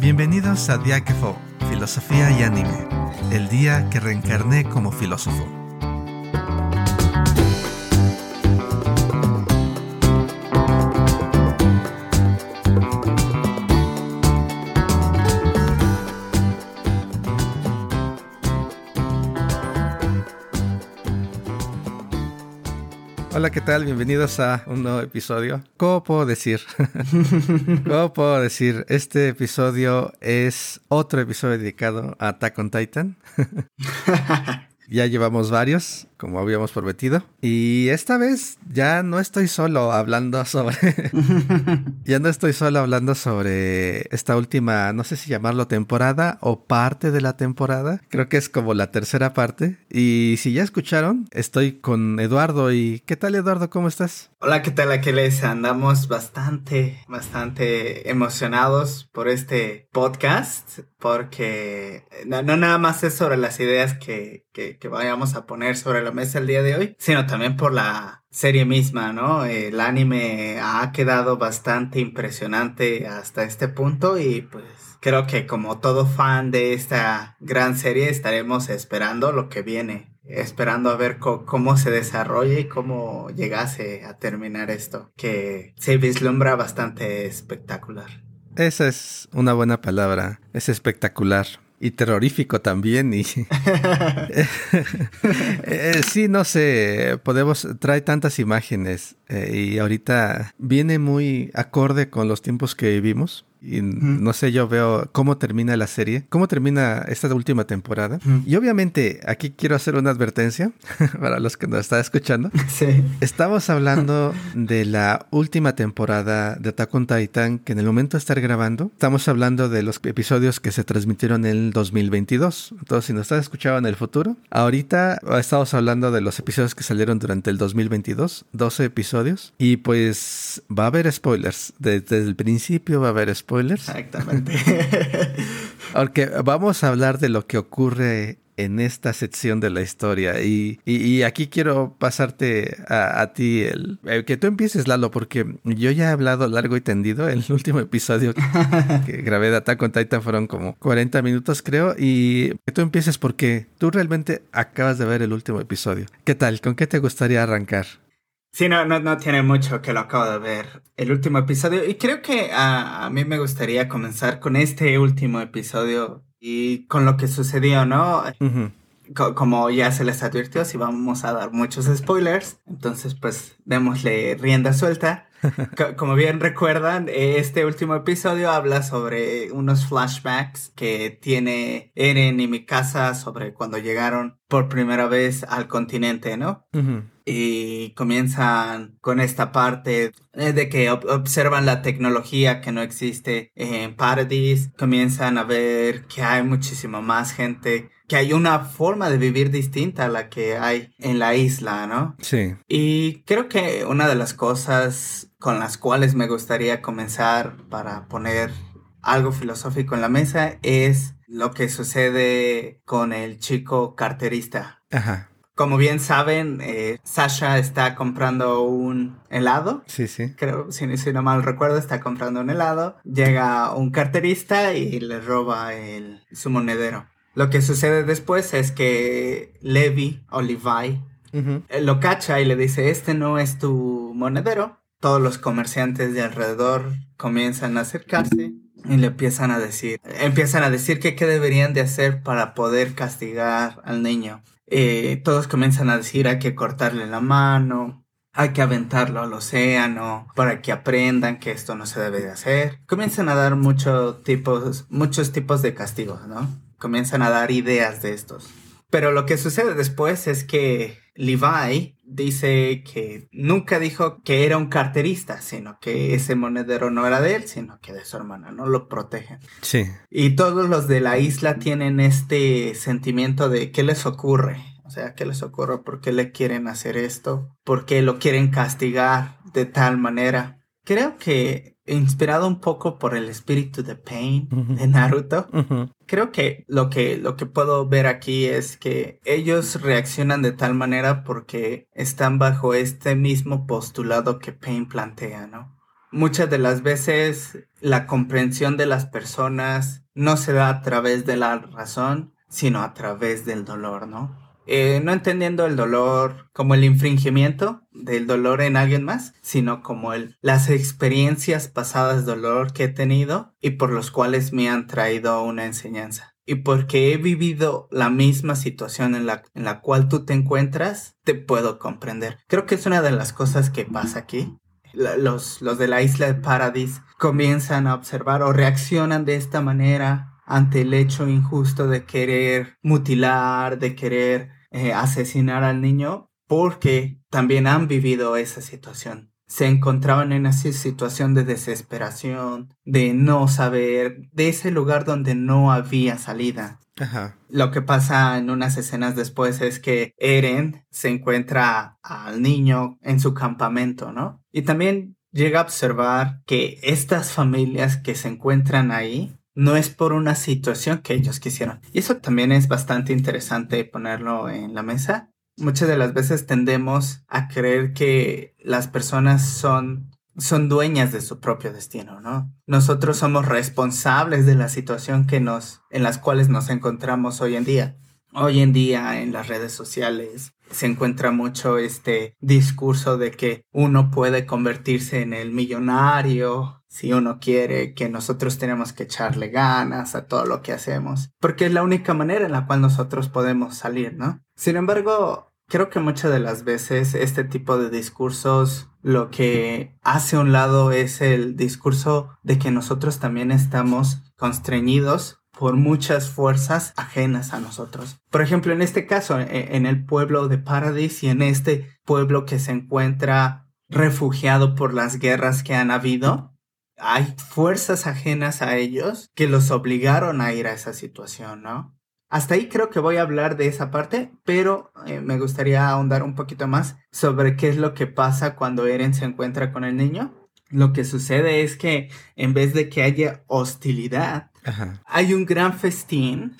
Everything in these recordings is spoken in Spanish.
Bienvenidos a Diáquefo, Filosofía y Anime, el día que reencarné como filósofo. ¿Qué tal? Bienvenidos a un nuevo episodio. ¿Cómo puedo decir? ¿Cómo puedo decir? Este episodio es otro episodio dedicado a Attack on Titan. ya llevamos varios como habíamos prometido. Y esta vez ya no estoy solo hablando sobre... ya no estoy solo hablando sobre esta última, no sé si llamarlo temporada o parte de la temporada. Creo que es como la tercera parte. Y si ya escucharon, estoy con Eduardo. ¿Y qué tal Eduardo? ¿Cómo estás? Hola, ¿qué tal Aquiles? Andamos bastante, bastante emocionados por este podcast porque no, nada más es sobre las ideas que, que, vayamos a poner sobre la mesa el día de hoy, sino también por la serie misma, ¿no? El anime ha quedado bastante impresionante hasta este punto y pues creo que como todo fan de esta gran serie estaremos esperando lo que viene, esperando a ver cómo se desarrolla y cómo llegase a terminar esto, que se vislumbra bastante espectacular. Esa es una buena palabra, es espectacular y terrorífico también y eh, sí no sé podemos trae tantas imágenes eh, y ahorita viene muy acorde con los tiempos que vivimos y no sé, yo veo cómo termina la serie, cómo termina esta última temporada. Y obviamente aquí quiero hacer una advertencia para los que nos están escuchando. Sí. Estamos hablando de la última temporada de Attack on Titan que en el momento de estar grabando, estamos hablando de los episodios que se transmitieron en el 2022. Entonces, si nos estás escuchando en el futuro, ahorita estamos hablando de los episodios que salieron durante el 2022, 12 episodios. Y pues va a haber spoilers. Desde, el principio va a haber spoilers spoilers. Exactamente. Porque vamos a hablar de lo que ocurre en esta sección de la historia. Y, y, aquí quiero pasarte a, ti el, que tú empieces, Lalo, porque yo ya he hablado largo y tendido. El último episodio que grabé de Attack on Titan fueron como 40 minutos, creo. Y que tú empieces porque tú realmente acabas de ver el último episodio. ¿Qué tal? ¿Con qué te gustaría arrancar? Sí, no, no, no tiene mucho que lo acabo de ver el último episodio y creo que a, mí me gustaría comenzar con este último episodio y con lo que sucedió, ¿no? como ya se les advirtió, si vamos a dar muchos spoilers, entonces pues démosle rienda suelta. Como bien recuerdan, este último episodio habla sobre unos flashbacks que tiene Eren y Mikasa sobre cuando llegaron por primera vez al continente, ¿no? Y comienzan con esta parte eh, de que observan la tecnología que no existe en Paradis, comienzan a ver que hay muchísima más gente que hay una forma de vivir distinta a la que hay en la isla, ¿no? Sí. Y creo que una de las cosas con las cuales me gustaría comenzar para poner algo filosófico en la mesa es lo que sucede con el chico carterista. Ajá. Como bien saben, eh, Sasha está comprando un helado. Sí, sí. Creo, si, si, no mal recuerdo, está comprando un helado. Llega un carterista y le roba el, su monedero. Lo que sucede después es que Levi o Levi eh, lo cacha y le dice, este no es tu monedero. Todos los comerciantes de alrededor comienzan a acercarse y le empiezan a decir, empiezan a decir que qué deberían de hacer para poder castigar al niño. Eh, todos comienzan a decir hay que cortarle la mano, hay que aventarlo al océano para que aprendan que esto no se debe de hacer. Comienzan a dar muchos tipos, muchos tipos de castigos, ¿no? comienzan a dar ideas de estos. Pero lo que sucede después es que Levi dice que nunca dijo que era un carterista, sino que ese monedero no era de él, sino que de su hermana, no lo protegen. Sí. Y todos los de la isla tienen este sentimiento de qué les ocurre. O sea, ¿qué les ocurre? ¿Por qué le quieren hacer esto? ¿Por qué lo quieren castigar de tal manera? Creo que inspirado un poco por el espíritu de Pain de Naruto. Creo que lo que lo que puedo ver aquí es que ellos reaccionan de tal manera porque están bajo este mismo postulado que Pain plantea, ¿no? muchas de las veces la comprensión de las personas no se da a través de la razón, sino a través del dolor, ¿no? Eh, no entendiendo el dolor como el infringimiento del dolor en alguien más, sino como el, las experiencias pasadas de dolor que he tenido y por los cuales me han traído una enseñanza. Y porque he vivido la misma situación en la, en la cual tú te encuentras, te puedo comprender. Creo que es una de las cosas que pasa aquí. Los, los de la isla de Paradis comienzan a observar o reaccionan de esta manera ante el hecho injusto de querer mutilar, de querer eh, asesinar al niño porque también han vivido esa situación. Se encontraban en esa situación de desesperación, de no saber, de ese lugar donde no había salida. Lo que pasa en unas escenas después es que Eren se encuentra al niño en su campamento, ¿no? Y también llega a observar que estas familias que se encuentran ahí no es por una situación que ellos quisieron. Y eso también es bastante interesante ponerlo en la mesa. Muchas de las veces tendemos a creer que las personas son son dueñas de su propio destino, ¿no? Nosotros somos responsables de la situación que nos en las cuales nos encontramos hoy en día. Hoy en día en las redes sociales se encuentra mucho este discurso de que uno puede convertirse en el millonario si uno quiere, que nosotros tenemos que echarle ganas a todo lo que hacemos, porque es la única manera en la cual nosotros podemos salir, ¿no? Sin embargo, creo que muchas de las veces este tipo de discursos lo que hace a un lado es el discurso de que nosotros también estamos constreñidos por muchas fuerzas ajenas a nosotros. Por ejemplo, en este caso, e, en el pueblo de Paradis y en este pueblo que se encuentra refugiado por las guerras que han habido, hay fuerzas ajenas a ellos que los obligaron a ir a esa situación, ¿no? Hasta ahí creo que voy a hablar de esa parte, pero eh, me gustaría ahondar un poquito más sobre qué es lo que pasa cuando Eren se encuentra con el niño. Lo que sucede es que en vez de que haya hostilidad, hay un gran festín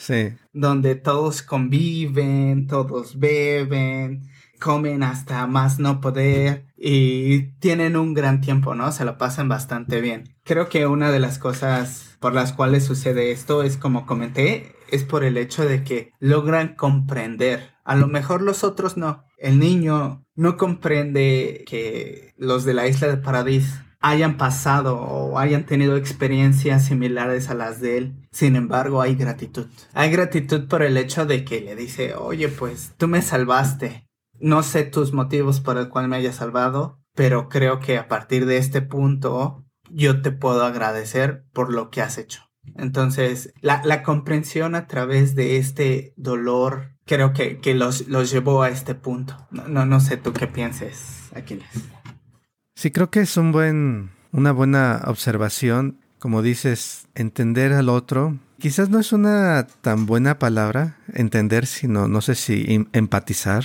donde todos conviven, todos beben, comen hasta más no poder y tienen un gran tiempo, ¿no? Se lo pasan bastante bien. Creo que una de las cosas por las cuales sucede esto es, como comenté, es por el hecho de que logran comprender. A lo mejor los otros no. El niño no comprende que los de la isla de Paradis hayan pasado o hayan tenido experiencias similares a las de él. Sin embargo, hay gratitud. Hay gratitud por el hecho de que le dice, oye, pues tú me salvaste. No sé tus motivos por el cual me hayas salvado, pero creo que a partir de este punto yo te puedo agradecer por lo que has hecho. Entonces, la, comprensión a través de este dolor creo que, los, los, llevó a este punto. No, no, sé tú qué pienses, Aquiles. Sí, creo que es un buen, una buena observación. Como dices, entender al otro. Quizás no es una tan buena palabra, entender, sino, no sé si empatizar.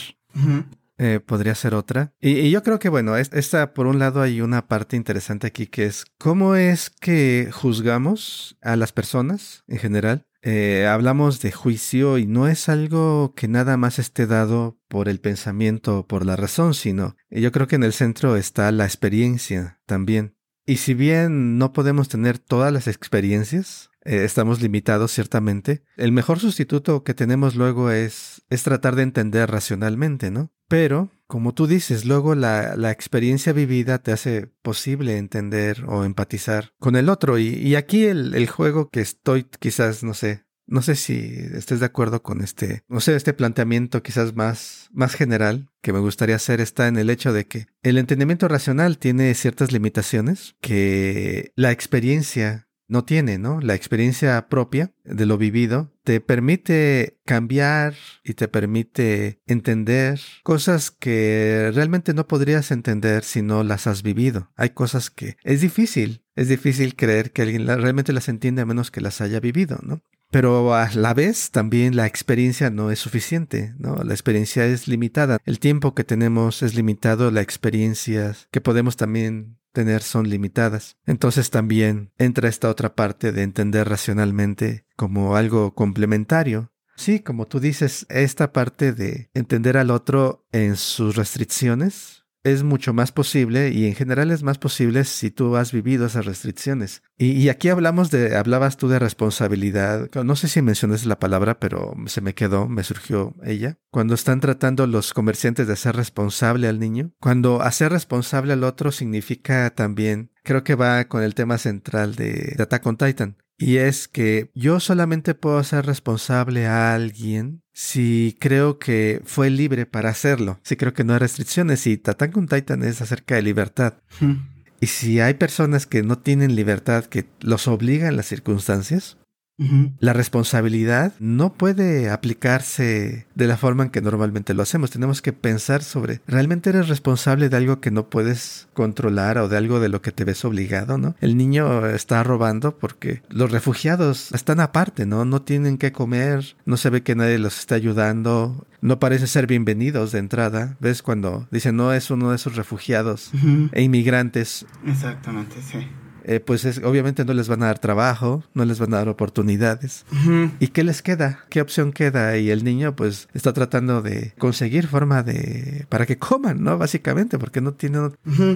Eh, podría ser otra. Y, yo creo que, bueno, esta, por un lado, hay una parte interesante aquí que es cómo es que juzgamos a las personas en general. Eh, hablamos de juicio y no es algo que nada más esté dado por el pensamiento o por la razón, sino yo creo que en el centro está la experiencia también. Y si bien no podemos tener todas las experiencias, eh, estamos limitados ciertamente, el mejor sustituto que tenemos luego es, es tratar de entender racionalmente, ¿no? Pero, como tú dices, luego la, la experiencia vivida te hace posible entender o empatizar con el otro. Y, y aquí el, el juego que estoy quizás, no sé, no sé si estés de acuerdo con este, no sé, este planteamiento quizás más, más general que me gustaría hacer está en el hecho de que el entendimiento racional tiene ciertas limitaciones que la experiencia no tiene, ¿no? La experiencia propia de lo vivido te permite cambiar y te permite entender cosas que realmente no podrías entender si no las has vivido. Hay cosas que es difícil, es difícil creer que alguien realmente las entiende a menos que las haya vivido, ¿no? Pero a la vez también la experiencia no es suficiente, ¿no? La experiencia es limitada. El tiempo que tenemos es limitado, la experiencia que podemos también tener son limitadas. Entonces también entra esta otra parte de entender racionalmente como algo complementario. Sí, como tú dices, esta parte de entender al otro en sus restricciones es mucho más posible y en general es más posible si tú has vivido esas restricciones. Y, aquí hablamos de, hablabas tú de responsabilidad. No sé si mencionas la palabra, pero se me quedó, me surgió ella. Cuando están tratando los comerciantes de hacer responsable al niño. Cuando hacer responsable al otro significa también, creo que va con el tema central de, de Attack on Titan. Y es que yo solamente puedo ser responsable a alguien si creo que fue libre para hacerlo. Si creo que no hay restricciones. Y Attack on Titan es acerca de libertad. Y si hay personas que no tienen libertad, que los obligan las circunstancias, la responsabilidad no puede aplicarse de la forma en que normalmente lo hacemos. Tenemos que pensar sobre, ¿realmente eres responsable de algo que no puedes controlar o de algo de lo que te ves obligado, no? El niño está robando porque los refugiados están aparte, ¿no? No tienen que comer, no se ve que nadie los está ayudando, no parece ser bienvenidos de entrada. ¿Ves? Cuando dicen, no es uno de esos refugiados e inmigrantes. Exactamente, sí. Eh, pues es, obviamente no les van a dar trabajo, no les van a dar oportunidades. ¿Y qué les queda? ¿Qué opción queda? Y el niño pues está tratando de conseguir forma de... para que coman, ¿no? Básicamente, porque no tiene...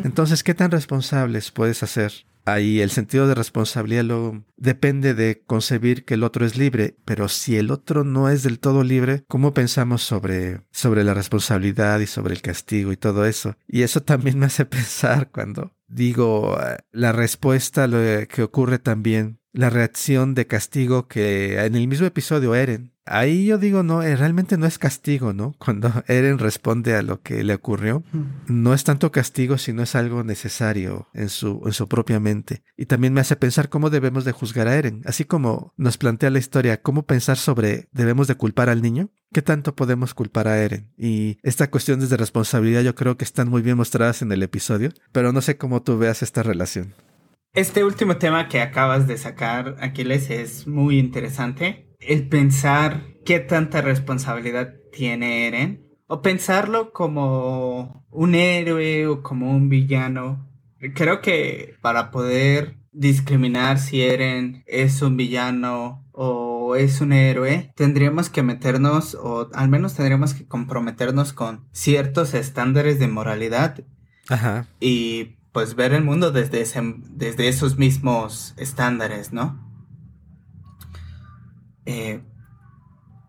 Entonces, ¿qué tan responsables puedes hacer? Ahí el sentido de responsabilidad luego depende de concebir que el otro es libre, pero si el otro no es del todo libre, ¿cómo pensamos sobre, sobre la responsabilidad y sobre el castigo y todo eso? Y eso también me hace pensar cuando digo, eh, la respuesta lo que ocurre también, la reacción de castigo que en el mismo episodio Eren. Ahí yo digo, no, eh, realmente no es castigo, ¿no? Cuando Eren responde a lo que le ocurrió, no es tanto castigo, sino es algo necesario en su, en su propia mente. Y también me hace pensar cómo debemos de juzgar a Eren, así como nos plantea la historia, cómo pensar sobre debemos de culpar al niño. ¿Qué tanto podemos culpar a Eren? Y esta cuestión de responsabilidad yo creo que están muy bien mostradas en el episodio, pero no sé cómo tú veas esta relación. Este último tema que acabas de sacar, Aquiles, es muy interesante. El pensar qué tanta responsabilidad tiene Eren, o pensarlo como un héroe o como un villano. Creo que para poder discriminar si Eren es un villano o es un héroe, tendríamos que meternos, o al menos tendríamos que comprometernos con ciertos estándares de moralidad. Ajá. Y pues ver el mundo desde, desde esos mismos estándares, ¿no? Eh,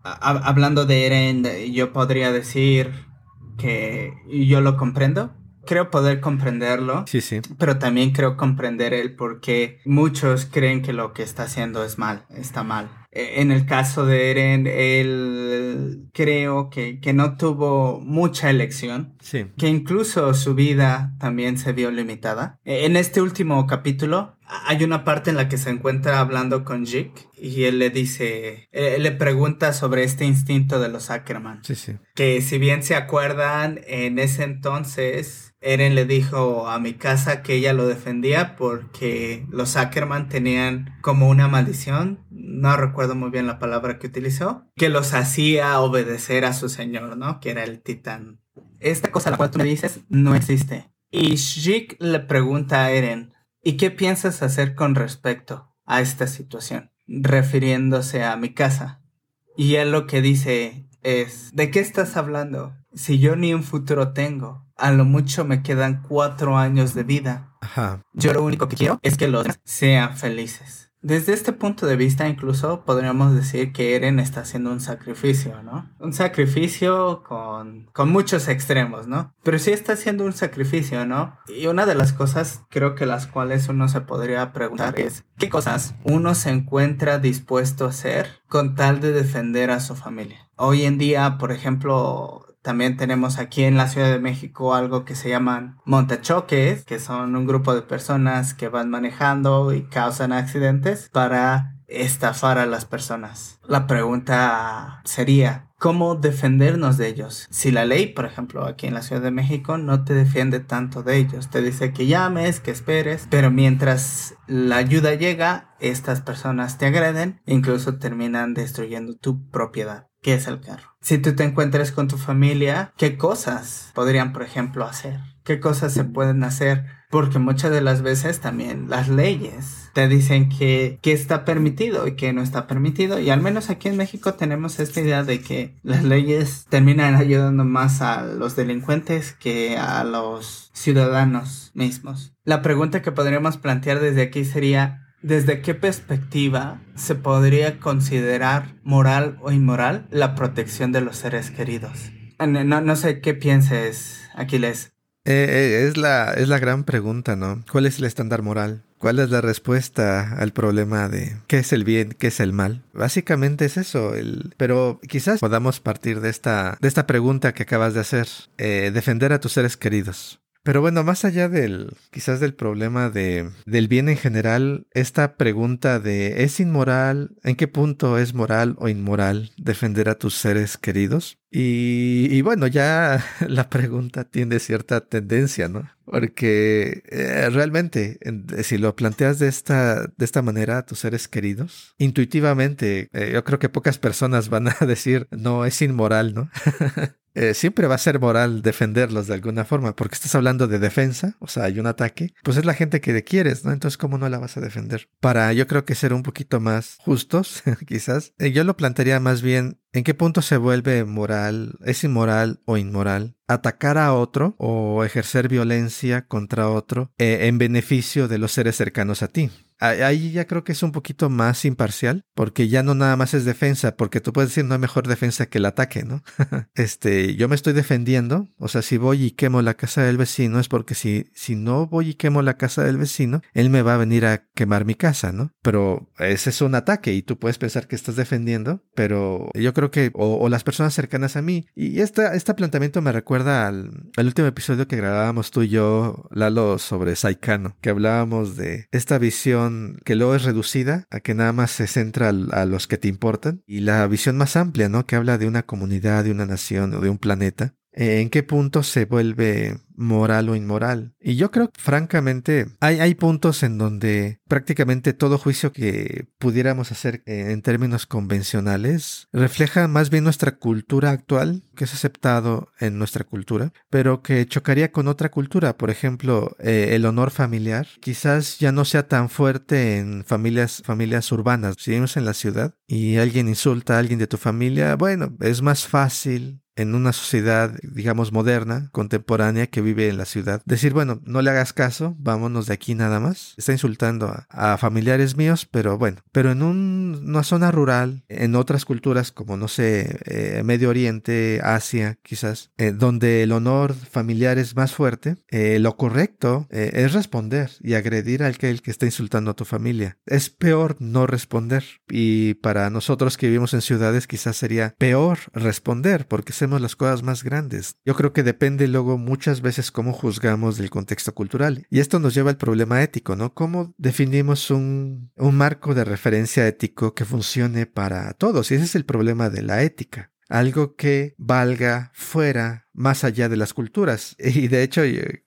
hablando de Eren, yo podría decir que yo lo comprendo creo poder comprenderlo. Sí, sí. Pero también creo comprender el por qué muchos creen que lo que está haciendo es mal, está mal. E, en el caso de Eren, él creo que, que no tuvo mucha elección. Sí. Que incluso su vida también se vio limitada. E, en este último capítulo, hay una parte en la que se encuentra hablando con Jake y él le dice, él le pregunta sobre este instinto de los Ackerman. Sí, sí. Que si bien se acuerdan, en ese entonces Eren le dijo a mi casa que ella lo defendía porque los Ackerman tenían como una maldición, no recuerdo muy bien la palabra que utilizó, que los hacía obedecer a su señor, ¿no? Que era el titán. Esta cosa a la cual tú me dices no existe. Y Shik le pregunta a Eren, ¿y qué piensas hacer con respecto a esta situación? Refiriéndose a mi casa. Y él lo que dice es, ¿de qué estás hablando? Si yo ni un futuro tengo a lo mucho me quedan cuatro años de vida. Ajá. Yo lo único que quiero es que los sean felices. Desde este punto de vista, incluso podríamos decir que Eren está haciendo un sacrificio, ¿no? Un sacrificio con, con muchos extremos, ¿no? Pero sí está haciendo un sacrificio, ¿no? Y una de las cosas, creo que las cuales uno se podría preguntar es, ¿qué cosas uno se encuentra dispuesto a hacer con tal de defender a su familia? Hoy en día, por ejemplo, también tenemos aquí en la Ciudad de México algo que se llaman montachoques, que son un grupo de personas que van manejando y causan accidentes para estafar a las personas. La pregunta sería, ¿cómo defendernos de ellos? Si la ley, por ejemplo, aquí en la Ciudad de México no te defiende tanto de ellos, te dice que llames, que esperes, pero mientras la ayuda llega, estas personas te agreden, incluso terminan destruyendo tu propiedad. ¿Qué es el carro? Si tú te encuentras con tu familia, ¿qué cosas podrían, por ejemplo, hacer? ¿Qué cosas se pueden hacer porque muchas de las veces también las leyes te dicen que, que está permitido y que no está permitido. Y al menos aquí en México tenemos esta idea de que las leyes terminan ayudando más a los delincuentes que a los ciudadanos mismos. La pregunta que podríamos plantear desde aquí sería, ¿Desde qué perspectiva se podría considerar moral o inmoral la protección de los seres queridos? No, sé qué pienses, Aquiles. Eh, eh, es, la, es la gran pregunta, ¿no? ¿Cuál es el estándar moral? ¿Cuál es la respuesta al problema de qué es el bien, qué es el mal? Básicamente es eso, pero quizás podamos partir de esta, de esta pregunta que acabas de hacer, eh, defender a tus seres queridos. Pero bueno, más allá del, quizás del problema de, del bien en general, esta pregunta de ¿es inmoral? ¿En qué punto es moral o inmoral defender a tus seres queridos? Y, bueno, ya la pregunta tiene cierta tendencia, ¿no? Porque eh, realmente, si lo planteas de esta, de esta manera a tus seres queridos, intuitivamente, eh, yo creo que pocas personas van a decir, no, es inmoral, ¿no? Eh, siempre va a ser moral defenderlos de alguna forma, porque estás hablando de defensa, o sea, hay un ataque, pues es la gente que quieres, ¿no? Entonces, ¿cómo no la vas a defender? Para yo creo que ser un poquito más justos, quizás, eh, yo lo plantearía más bien ¿En qué punto se vuelve moral, es inmoral o inmoral atacar a otro o ejercer violencia contra otro eh, en beneficio de los seres cercanos a ti? Ahí ya creo que es un poquito más imparcial, porque ya no nada más es defensa, porque tú puedes decir no hay mejor defensa que el ataque, ¿no? este, yo me estoy defendiendo, o sea, si voy y quemo la casa del vecino es porque si, si no voy y quemo la casa del vecino, él me va a venir a quemar mi casa, ¿no? Pero ese es un ataque y tú puedes pensar que estás defendiendo, pero yo creo que, o, las personas cercanas a mí, y esta, este planteamiento me recuerda al, al último episodio que grabábamos tú y yo, Lalo, sobre Saikano, que hablábamos de esta visión que luego es reducida a que nada más se centra a los que te importan, y la visión más amplia, ¿no? Que habla de una comunidad, de una nación o de un planeta. ¿En qué punto se vuelve moral o inmoral. Y yo creo, francamente, hay, hay puntos en donde prácticamente todo juicio que pudiéramos hacer eh, en términos convencionales refleja más bien nuestra cultura actual, que es aceptado en nuestra cultura, pero que chocaría con otra cultura. Por ejemplo, eh, el honor familiar quizás ya no sea tan fuerte en familias, familias urbanas. Si vivimos en la ciudad y alguien insulta a alguien de tu familia, bueno, es más fácil en una sociedad, digamos, moderna, contemporánea, que vive en la ciudad, decir, bueno, no le hagas caso, vámonos de aquí nada más. Está insultando a, familiares míos, pero bueno, pero en una zona rural, en otras culturas como, no sé, eh, Medio Oriente, Asia, quizás, eh, donde el honor familiar es más fuerte, eh, lo correcto es responder y agredir al que, el que está insultando a tu familia. Es peor no responder y para nosotros que vivimos en ciudades quizás sería peor responder porque se las cosas más grandes. Yo creo que depende luego muchas veces cómo juzgamos del contexto cultural. Y esto nos lleva al problema ético, ¿no? ¿Cómo definimos un, un marco de referencia ético que funcione para todos? Y ese es el problema de la ética algo que valga fuera, más allá de las culturas. Y de hecho,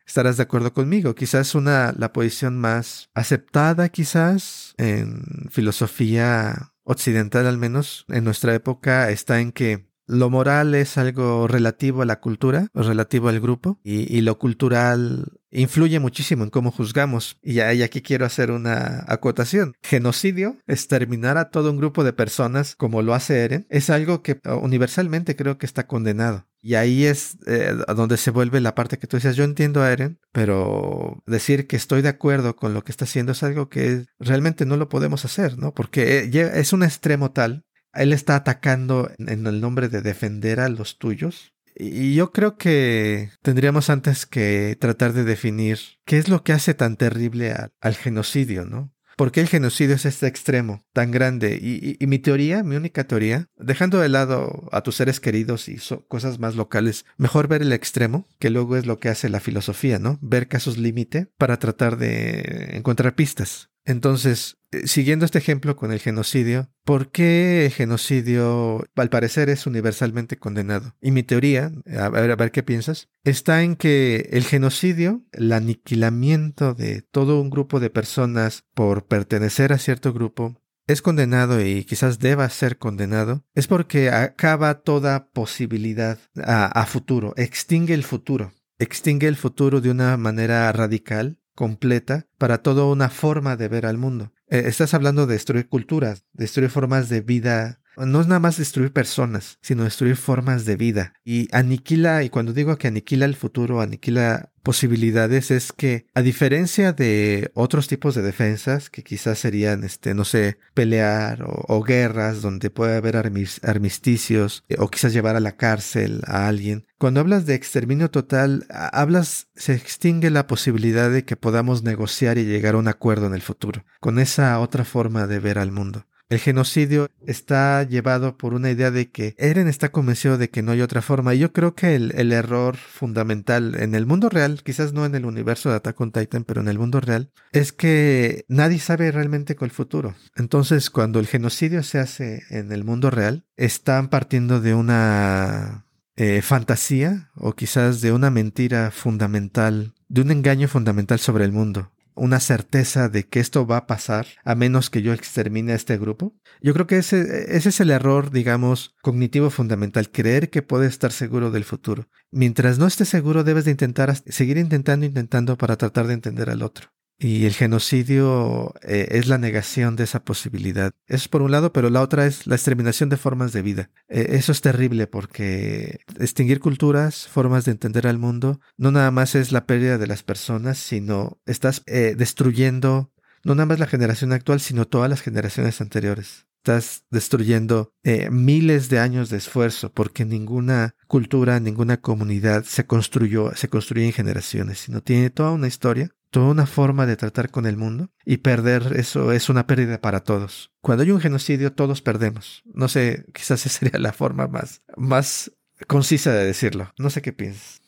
estarás de acuerdo conmigo, quizás una, la posición más aceptada, quizás, en filosofía occidental al menos, en nuestra época, está en que lo moral es algo relativo a la cultura, relativo al grupo, y, lo cultural influye muchísimo en cómo juzgamos. Y, aquí quiero hacer una acotación. Genocidio, exterminar a todo un grupo de personas, como lo hace Eren, es algo que uh, universalmente creo que está condenado. Y ahí es eh, donde se vuelve la parte que tú decías, yo entiendo a Eren, pero decir que estoy de acuerdo con lo que está haciendo es algo que realmente no lo podemos hacer, ¿no? Porque eh, es un extremo tal él está atacando en el nombre de defender a los tuyos. Y yo creo que tendríamos antes que tratar de definir qué es lo que hace tan terrible al genocidio, ¿no? ¿Por qué el genocidio es este extremo tan grande? Y, mi teoría, mi única teoría, dejando de lado a tus seres queridos y cosas más locales, mejor ver el extremo, que luego es lo que hace la filosofía, ¿no? Ver casos límite para tratar de encontrar pistas. Entonces, eh, siguiendo este ejemplo con el genocidio, ¿por qué genocidio al parecer es universalmente condenado? Y mi teoría, a ver, a ver qué piensas, está en que el genocidio, el aniquilamiento de todo un grupo de personas por pertenecer a cierto grupo, es condenado y quizás deba ser condenado, es porque acaba toda posibilidad a futuro, extingue el futuro extingue el futuro de una manera radical completa para toda una forma de ver al mundo. Eh, estás hablando de destruir culturas, destruir formas de vida no es nada más destruir personas, sino destruir formas de vida. Y aniquila, y cuando digo que aniquila el futuro, aniquila posibilidades, es que a diferencia de otros tipos de defensas, que quizás serían, este, no sé, pelear o, guerras donde puede haber armisticios, eh, o quizás llevar a la cárcel a alguien, cuando hablas de exterminio total, hablas, se extingue la posibilidad de que podamos negociar y llegar a un acuerdo en el futuro, con esa otra forma de ver al mundo. El genocidio está llevado por una idea de que Eren está convencido de que no hay otra forma. Y yo creo que el, error fundamental en el mundo real, quizás no en el universo de Attack on Titan, pero en el mundo real, es que nadie sabe realmente con el futuro. Entonces, cuando el genocidio se hace en el mundo real, están partiendo de una eh, fantasía o quizás de una mentira fundamental, de un engaño fundamental sobre el mundo una certeza de que esto va a pasar a menos que yo extermine a este grupo. Yo creo que ese, ese es el error, digamos, cognitivo fundamental, creer que puedes estar seguro del futuro. Mientras no estés seguro, debes de intentar seguir intentando, intentando para tratar de entender al otro. Y el genocidio eh, es la negación de esa posibilidad. Eso es por un lado, pero la otra es la exterminación de formas de vida. Eh, eso es terrible porque extinguir culturas, formas de entender al mundo, no nada más es la pérdida de las personas, sino estás eh, destruyendo no nada más la generación actual, sino todas las generaciones anteriores. Estás destruyendo miles de años de esfuerzo porque ninguna cultura, ninguna comunidad se construyó, se construye en generaciones, sino tiene toda una historia toda una forma de tratar con el mundo y perder eso es una pérdida para todos. Cuando hay un genocidio todos perdemos. No sé, quizás esa sería la forma más, más concisa de decirlo. No sé qué piensas.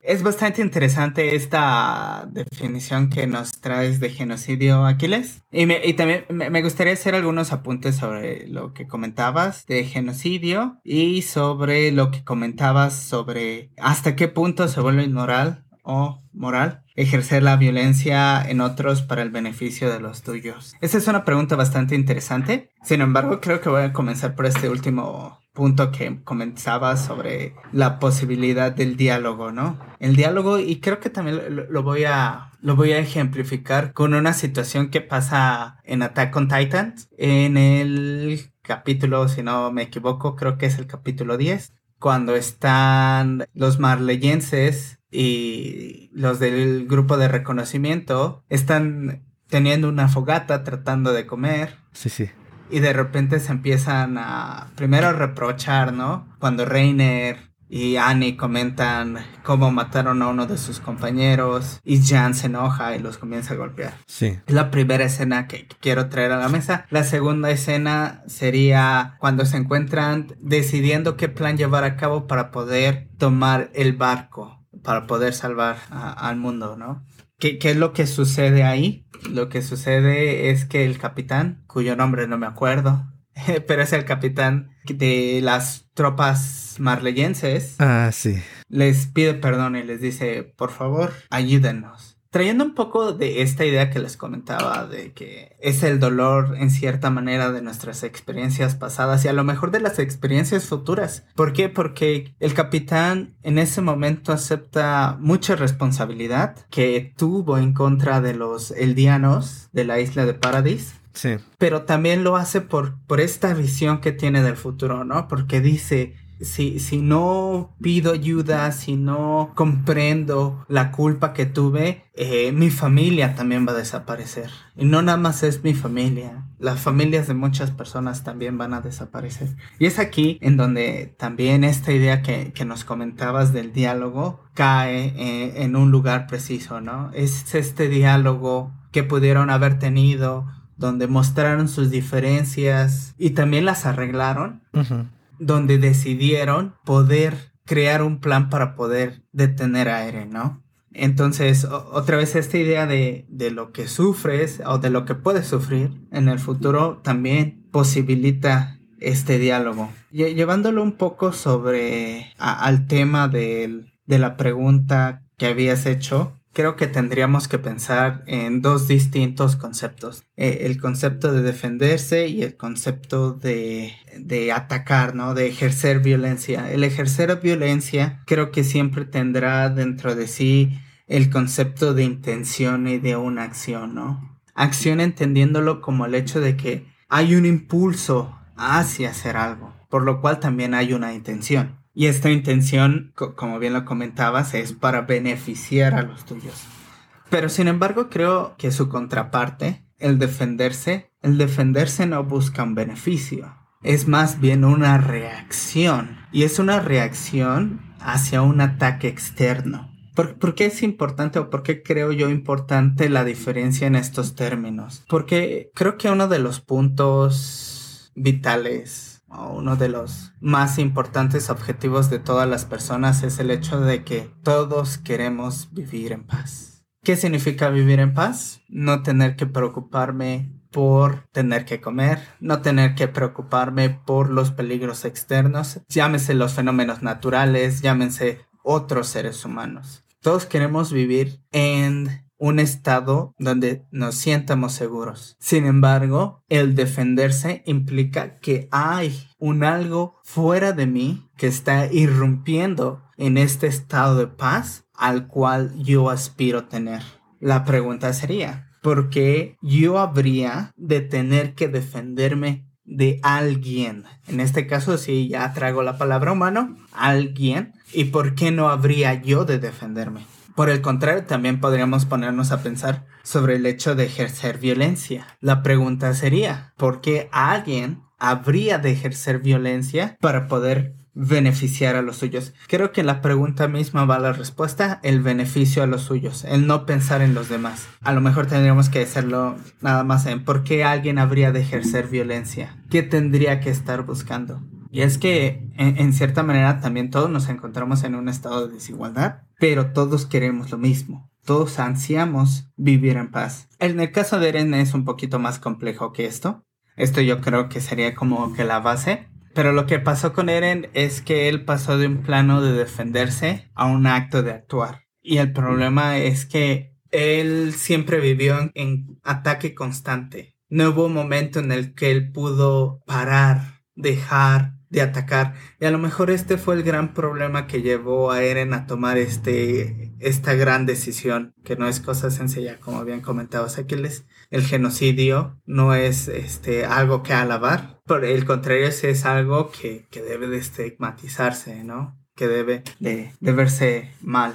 Es bastante interesante esta definición que nos traes de genocidio, Aquiles. Y, y también me gustaría hacer algunos apuntes sobre lo que comentabas de genocidio y sobre lo que comentabas sobre hasta qué punto se vuelve inmoral o moral ejercer la violencia en otros para el beneficio de los tuyos? Esa es una pregunta bastante interesante. Sin embargo, creo que voy a comenzar por este último punto que comenzaba sobre la posibilidad del diálogo, ¿no? El diálogo y creo que también lo, voy a lo voy a ejemplificar con una situación que pasa en Attack on Titan en el capítulo, si no me equivoco, creo que es el capítulo 10, cuando están los marleyenses y los del grupo de reconocimiento están teniendo una fogata tratando de comer. Sí, sí. Y de repente se empiezan a primero reprochar, ¿no? Cuando Reiner y Annie comentan cómo mataron a uno de sus compañeros y Jan se enoja y los comienza a golpear. Sí. Es la primera escena que quiero traer a la mesa. La segunda escena sería cuando se encuentran decidiendo qué plan llevar a cabo para poder tomar el barco para poder salvar al mundo, ¿no? ¿Qué, ¿Qué, es lo que sucede ahí? Lo que sucede es que el capitán, cuyo nombre no me acuerdo, pero es el capitán de las tropas marleyenses. Ah, sí. Les pide perdón y les dice, por favor, ayúdenos trayendo un poco de esta idea que les comentaba de que es el dolor en cierta manera de nuestras experiencias pasadas y a lo mejor de las experiencias futuras. ¿Por qué? Porque el capitán en ese momento acepta mucha responsabilidad que tuvo en contra de los eldianos de la isla de Paradis. Sí. Pero también lo hace por, por esta visión que tiene del futuro, ¿no? Porque dice, si, si no pido ayuda, si no comprendo la culpa que tuve, eh, mi familia también va a desaparecer. Y no nada más es mi familia, las familias de muchas personas también van a desaparecer. Y es aquí en donde también esta idea que, que nos comentabas del diálogo cae eh, en un lugar preciso, ¿no? Es este diálogo que pudieron haber tenido donde mostraron sus diferencias y también las arreglaron donde decidieron poder crear un plan para poder detener a ¿no? Entonces, otra vez esta idea de, de, lo que sufres o de lo que puedes sufrir en el futuro también posibilita este diálogo. Llevándolo un poco sobre al tema de la pregunta que habías hecho, creo que tendríamos que pensar en dos distintos conceptos. Eh, el concepto de defenderse y el concepto de, de, atacar, ¿no? De ejercer violencia. El ejercer violencia creo que siempre tendrá dentro de sí el concepto de intención y de una acción, ¿no? Acción entendiéndolo como el hecho de que hay un impulso hacia hacer algo, por lo cual también hay una intención. Y esta intención, como bien lo comentabas, es para beneficiar a los tuyos. Pero sin embargo, creo que su contraparte, el defenderse, el defenderse no busca un beneficio, es más bien una reacción. Y es una reacción hacia un ataque externo. ¿Por, qué es importante o por qué creo yo importante la diferencia en estos términos? Porque creo que uno de los puntos vitales uno de los más importantes objetivos de todas las personas es el hecho de que todos queremos vivir en paz. ¿Qué significa vivir en paz? No tener que preocuparme por tener que comer, no tener que preocuparme por los peligros externos, llámese los fenómenos naturales, llámense otros seres humanos. Todos queremos vivir en un estado donde nos sientamos seguros. Sin embargo, el defenderse implica que hay un algo fuera de mí que está irrumpiendo en este estado de paz al cual yo aspiro tener. La pregunta sería, ¿por qué yo habría de tener que defenderme de alguien? En este caso, si ya traigo la palabra humano, alguien ¿Y por qué no habría yo de defenderme? Por el contrario, también podríamos ponernos a pensar sobre el hecho de ejercer violencia. La pregunta sería, ¿por qué alguien habría de ejercer violencia para poder beneficiar a los suyos? Creo que la pregunta misma va a la respuesta, el beneficio a los suyos, el no pensar en los demás. A lo mejor tendríamos que hacerlo nada más en por qué alguien habría de ejercer violencia, qué tendría que estar buscando. Y es que en, cierta manera también todos nos encontramos en un estado de desigualdad, pero todos queremos lo mismo. Todos ansiamos vivir en paz. En el caso de Eren es un poquito más complejo que esto. Esto yo creo que sería como que la base. Pero lo que pasó con Eren es que él pasó de un plano de defenderse a un acto de actuar. Y el problema es que él siempre vivió en, en ataque constante. No hubo un momento en el que él pudo parar, dejar, de atacar. Y a lo mejor este fue el gran problema que llevó a Eren a tomar este, esta gran decisión, que no es cosa sencilla, como bien comentado Aquiles. El genocidio no es este, algo que alabar, por el contrario, es algo que, que debe de estigmatizarse, ¿no? Que debe de, de verse mal.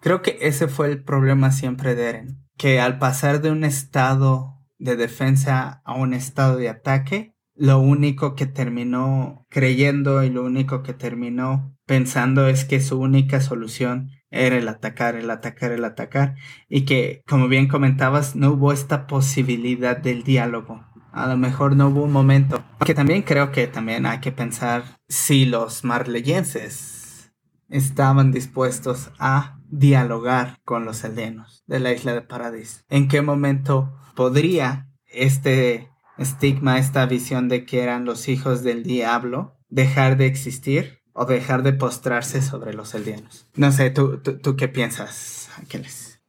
Creo que ese fue el problema siempre de Eren, que al pasar de un estado de defensa a un estado de ataque, lo único que terminó creyendo y lo único que terminó pensando es que su única solución era el atacar, el atacar, el atacar y que, como bien comentabas, no hubo esta posibilidad del diálogo. A lo mejor no hubo un momento. Que también creo que también hay que pensar si los marleyenses estaban dispuestos a dialogar con los aldeanos de la isla de Paradis. ¿En qué momento podría este estigma, esta visión de que eran los hijos del diablo, dejar de existir o dejar de postrarse sobre los eldianos. No sé, ¿tú, tú, qué piensas, Ángeles?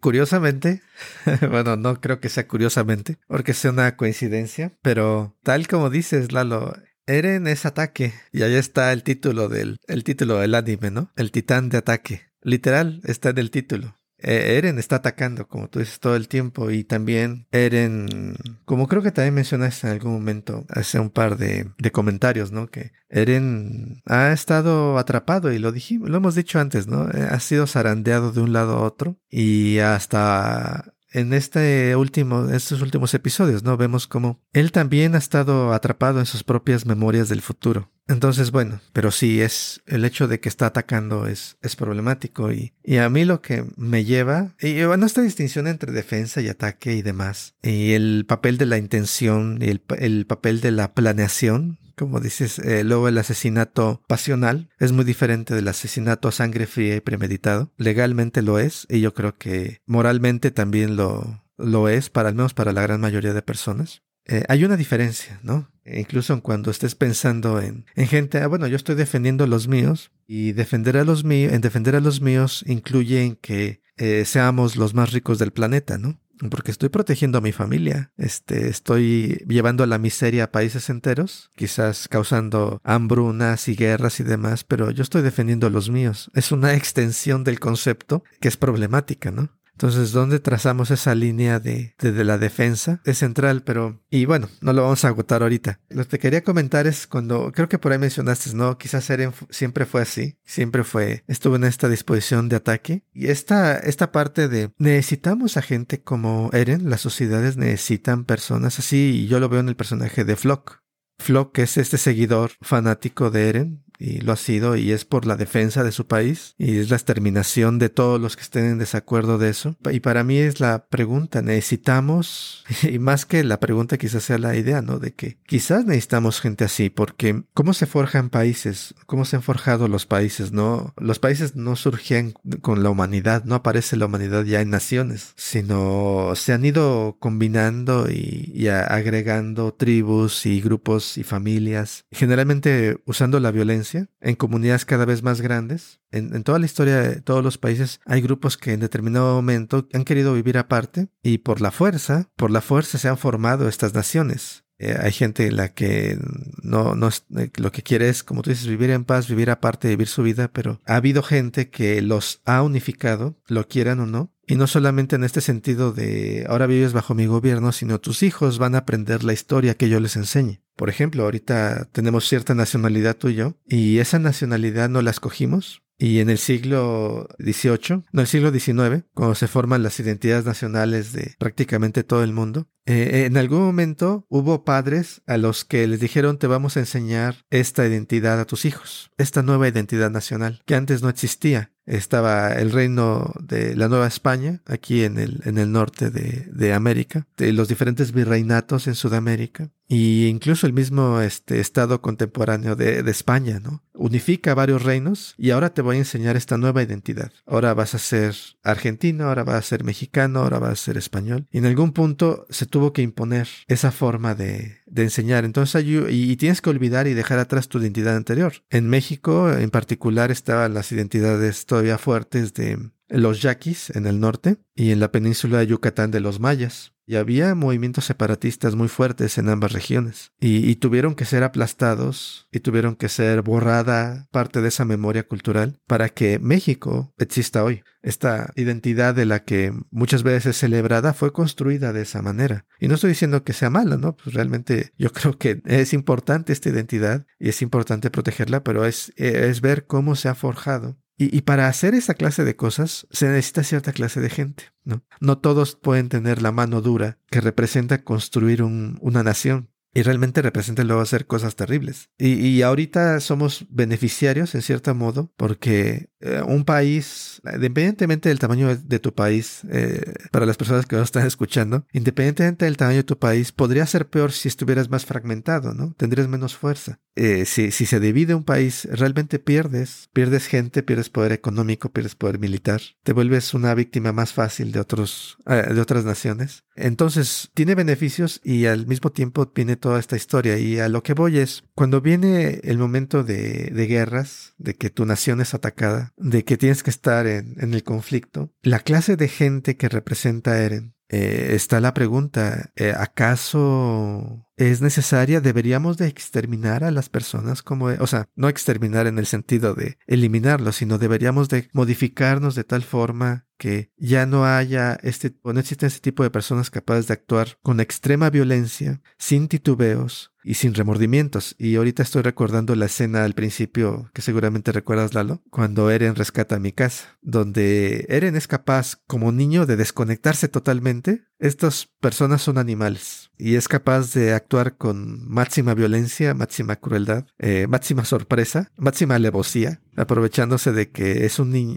Curiosamente, bueno, no creo que sea curiosamente, porque sea una coincidencia, pero tal como dices, Lalo, Eren es ataque, y ahí está el título del, el título del anime, ¿no? El titán de ataque. Literal, está en el título. Eh, Eren está atacando, como tú dices, todo el tiempo. Y también Eren, como creo que también mencionaste en algún momento, hace un par de, de comentarios, ¿no? Que Eren ha estado atrapado y lo dijimos, lo hemos dicho antes, ¿no? Ha sido zarandeado de un lado a otro y hasta en este último, estos últimos episodios, ¿no? Vemos como él también ha estado atrapado en sus propias memorias del futuro. Entonces, bueno, pero sí es el hecho de que está atacando es, es problemático y, y a mí lo que me lleva, y bueno, esta distinción entre defensa y ataque y demás, y el papel de la intención y el, el papel de la planeación, como dices, eh, luego el asesinato pasional es muy diferente del asesinato a sangre fría y premeditado. Legalmente lo es y yo creo que moralmente también lo, lo es, para al menos para la gran mayoría de personas. Eh, hay una diferencia, ¿no? incluso cuando estés pensando en, en gente, ah, bueno, yo estoy defendiendo a los míos y defender a los míos, en defender a los míos incluye en que eh, seamos los más ricos del planeta, ¿no? Porque estoy protegiendo a mi familia. Este, estoy llevando a la miseria a países enteros, quizás causando hambrunas y guerras y demás, pero yo estoy defendiendo a los míos. Es una extensión del concepto que es problemática, ¿no? Entonces, ¿dónde trazamos esa línea de, de, la defensa? Es central, pero... Y bueno, no lo vamos a agotar ahorita. Lo que quería comentar es cuando... Creo que por ahí mencionaste, ¿no? Quizás Eren siempre fue así. Siempre fue... Estuvo en esta disposición de ataque. Y esta, esta parte de... Necesitamos a gente como Eren. Las sociedades necesitan personas así. Y yo lo veo en el personaje de Flock. Flock es este seguidor fanático de Eren, y lo ha sido y es por la defensa de su país y es la exterminación de todos los que estén en desacuerdo de eso. Y para mí es la pregunta, necesitamos, y más que la pregunta quizás sea la idea, ¿no? De que quizás necesitamos gente así, porque ¿cómo se forjan países? ¿Cómo se han forjado los países? No, los países no surgían con la humanidad, no aparece la humanidad ya en naciones, sino se han ido combinando y, y agregando tribus y grupos y familias, generalmente usando la violencia en comunidades cada vez más grandes. En, toda la historia de todos los países hay grupos que en determinado momento han querido vivir aparte y por la fuerza, por la fuerza se han formado estas naciones. Eh, hay gente en la que no, no eh, lo que quiere es, como tú dices, vivir en paz, vivir aparte, vivir su vida, pero ha habido gente que los ha unificado, lo quieran o no, y no solamente en este sentido de ahora vives bajo mi gobierno, sino tus hijos van a aprender la historia que yo les enseñe. Por ejemplo, ahorita tenemos cierta nacionalidad tú y yo, y esa nacionalidad no la escogimos, y en el siglo XVIII, no, el siglo XIX, cuando se forman las identidades nacionales de prácticamente todo el mundo, eh, en algún momento hubo padres a los que les dijeron te vamos a enseñar esta identidad a tus hijos, esta nueva identidad nacional, que antes no existía estaba el reino de la Nueva España, aquí en el, norte de, América, de los diferentes virreinatos en Sudamérica, y incluso el mismo este, estado contemporáneo de, de, España, ¿no? Unifica varios reinos y ahora te voy a enseñar esta nueva identidad. Ahora vas a ser argentino, ahora vas a ser mexicano, ahora vas a ser español. Y en algún punto se tuvo que imponer esa forma de, enseñar. Entonces, y, tienes que olvidar y dejar atrás tu identidad anterior. En México, en particular, estaban las identidades todavía fuertes de los yaquis en el norte y en la península de Yucatán de los mayas y había movimientos separatistas muy fuertes en ambas regiones y, tuvieron que ser aplastados y tuvieron que ser borrada parte de esa memoria cultural para que México exista hoy. Esta identidad de la que muchas veces es celebrada fue construida de esa manera. Y no estoy diciendo que sea mala, ¿no? Pues realmente yo creo que es importante esta identidad y es importante protegerla, pero es, es ver cómo se ha forjado y, para hacer esa clase de cosas se necesita cierta clase de gente, ¿no? No todos pueden tener la mano dura que representa construir una nación y realmente representa luego hacer cosas terribles. Y, y, ahorita somos beneficiarios en cierto modo porque eh, un país, independientemente del tamaño de, tu país, eh, para las personas que nos están escuchando, independientemente del tamaño de tu país, podría ser peor si estuvieras más fragmentado, ¿no? Tendrías menos fuerza. Eh, si, si se divide un país, realmente pierdes, pierdes gente, pierdes poder económico, pierdes poder militar, te vuelves una víctima más fácil de otros, de otras naciones. Entonces, tiene beneficios y al mismo tiempo tiene toda esta historia. Y a lo que voy es, cuando viene el momento de, de guerras, de que tu nación es atacada, de que tienes que estar en, el conflicto, la clase de gente que representa a Eren, eh, está la pregunta, eh, ¿acaso es necesaria? ¿Deberíamos de exterminar a las personas como, o sea, no exterminar en el sentido de eliminarlos, sino deberíamos de modificarnos de tal forma que ya no haya este, o no existen este tipo de personas capaces de actuar con extrema violencia, sin titubeos y sin remordimientos. Y ahorita estoy recordando la escena al principio, que seguramente recuerdas, Lalo, cuando Eren rescata a mi casa, donde Eren es capaz, como niño, de desconectarse totalmente. Estas personas son animales y es capaz de actuar con máxima violencia, máxima crueldad, eh, máxima sorpresa, máxima alevosía, aprovechándose de que es un niño,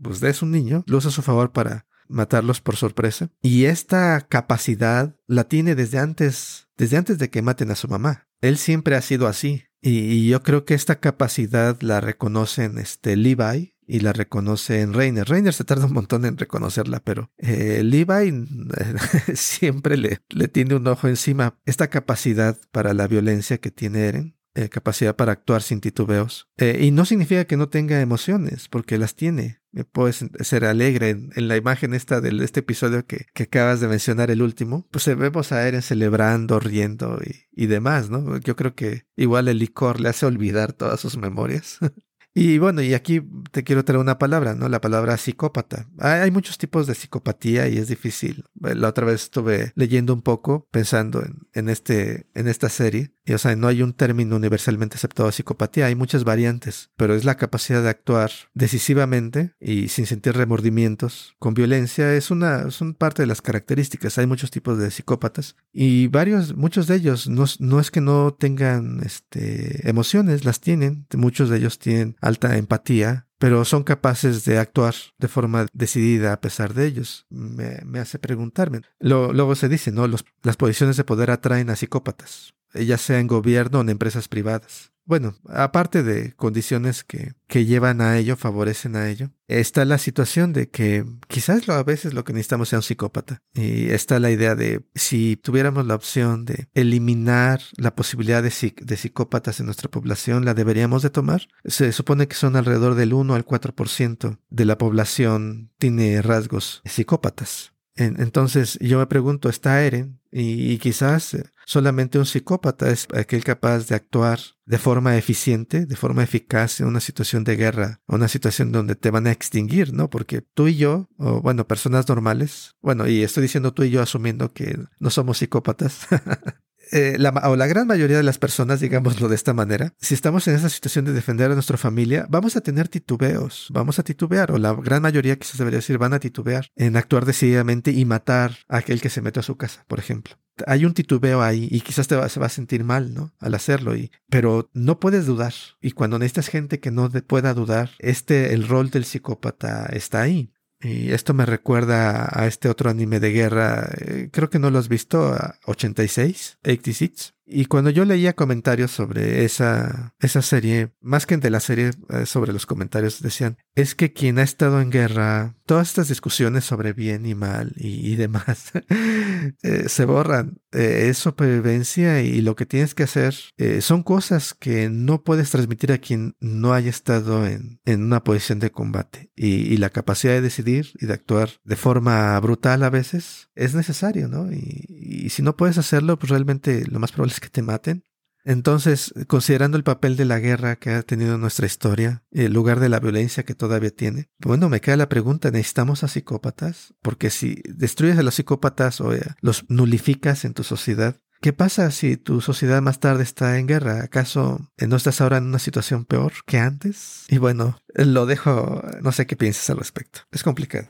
pues es un niño, lo usa a su favor para matarlos por sorpresa. Y esta capacidad la tiene desde antes, desde antes de que maten a su mamá. Él siempre ha sido así. Y, yo creo que esta capacidad la reconocen este Levi y la reconoce en Reiner. Reiner se tarda un montón en reconocerla, pero eh, Levi siempre le, le tiene un ojo encima. Esta capacidad para la violencia que tiene Eren eh, capacidad para actuar sin titubeos. Eh, y no significa que no tenga emociones, porque las tiene. Puede ser alegre en, la imagen esta de este episodio que, que, acabas de mencionar, el último. Pues vemos a Eren celebrando, riendo y demás, ¿no? Yo creo que igual el licor le hace olvidar todas sus memorias. Y bueno, y aquí te quiero traer una palabra, ¿no? La palabra psicópata. Hay muchos tipos de psicopatía y es difícil. La otra vez estuve leyendo un poco, pensando en, en este, en esta serie. Y o sea, no hay un término universalmente aceptado de psicopatía, hay muchas variantes, pero es la capacidad de actuar decisivamente y sin sentir remordimientos. Con violencia es una, son parte de las características. Hay muchos tipos de psicópatas y varios, muchos de ellos no, no es que no tengan este, emociones, las tienen. Muchos de ellos tienen alta empatía, pero son capaces de actuar de forma decidida a pesar de ellos. Me, hace preguntarme. luego se dice, ¿no? las posiciones de poder atraen a psicópatas, ya sea en gobierno o en empresas privadas. Bueno, aparte de condiciones que, que llevan a ello, favorecen a ello, está la situación de que quizás a veces lo que necesitamos sea un psicópata. Y está la idea de si tuviéramos la opción de eliminar la posibilidad de, de psicópatas en nuestra población, ¿la deberíamos de tomar? Se supone que son alrededor del 1 al 4% de la población tiene rasgos psicópatas. Entonces yo me pregunto, ¿está Eren? y quizás Solamente un psicópata es aquel capaz de actuar de forma eficiente, de forma eficaz en una situación de guerra, una situación donde te van a extinguir, ¿no? Porque tú y yo, o bueno, personas normales, bueno, y estoy diciendo tú y yo asumiendo que no somos psicópatas, Eh, la, o la gran mayoría de las personas, digámoslo de esta manera, si estamos en esa situación de defender a nuestra familia, vamos a tener titubeos, vamos a titubear, o la gran mayoría, quizás debería decir, van a titubear en actuar decididamente y matar a aquel que se mete a su casa, por ejemplo. Hay un titubeo ahí y quizás te va, se va a sentir mal, ¿no? Al hacerlo, y, pero no puedes dudar. Y cuando necesitas gente que no pueda dudar, este, el rol del psicópata está ahí. Y esto me recuerda a este otro anime de guerra, eh, creo que no lo has visto, 86, 86. Y cuando yo leía comentarios sobre esa, esa serie, más que de la serie, eh, sobre los comentarios decían, es que quien ha estado en guerra, todas estas discusiones sobre bien y mal y, demás, eh, se borran. Eh, es supervivencia y lo que tienes que hacer son cosas que no puedes transmitir a quien no haya estado en, en una posición de combate. Y, y, la capacidad de decidir y de actuar de forma brutal a veces es necesario, ¿no? Y, y si no puedes hacerlo, pues realmente lo más probable que te maten. Entonces, considerando el papel de la guerra que ha tenido nuestra historia, el lugar de la violencia que todavía tiene, bueno, me queda la pregunta, ¿necesitamos a psicópatas? Porque si destruyes a los psicópatas o eh, los nulificas en tu sociedad, ¿qué pasa si tu sociedad más tarde está en guerra? ¿Acaso no estás ahora en una situación peor que antes? Y bueno, lo dejo, no sé qué piensas al respecto. Es complicado.